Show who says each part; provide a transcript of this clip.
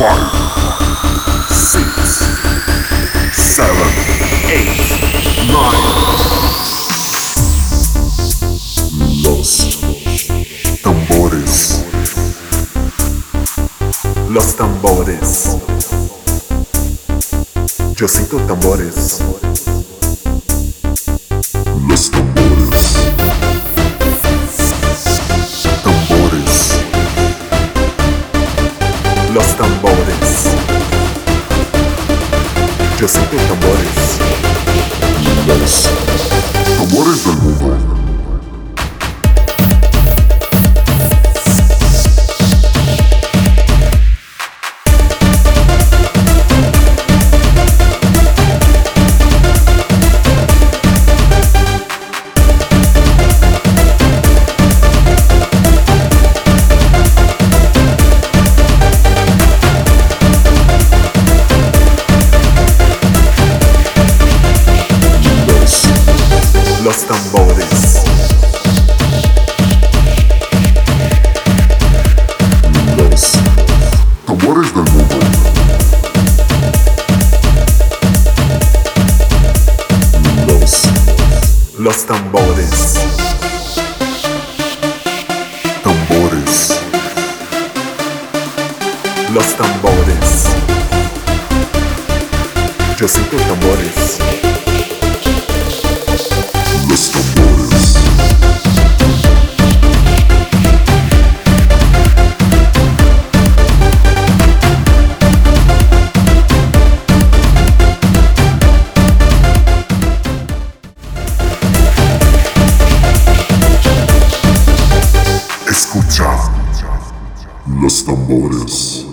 Speaker 1: Five, six, seven, eight, nine. Los tambores. Los tambores. Yo Josito Tambores. Yo siento tambores. Los tambores del los tambores. Los tambores del mundo. Los, los tambores. Tambores. Los tambores. Yo siento tambores. Los tambores.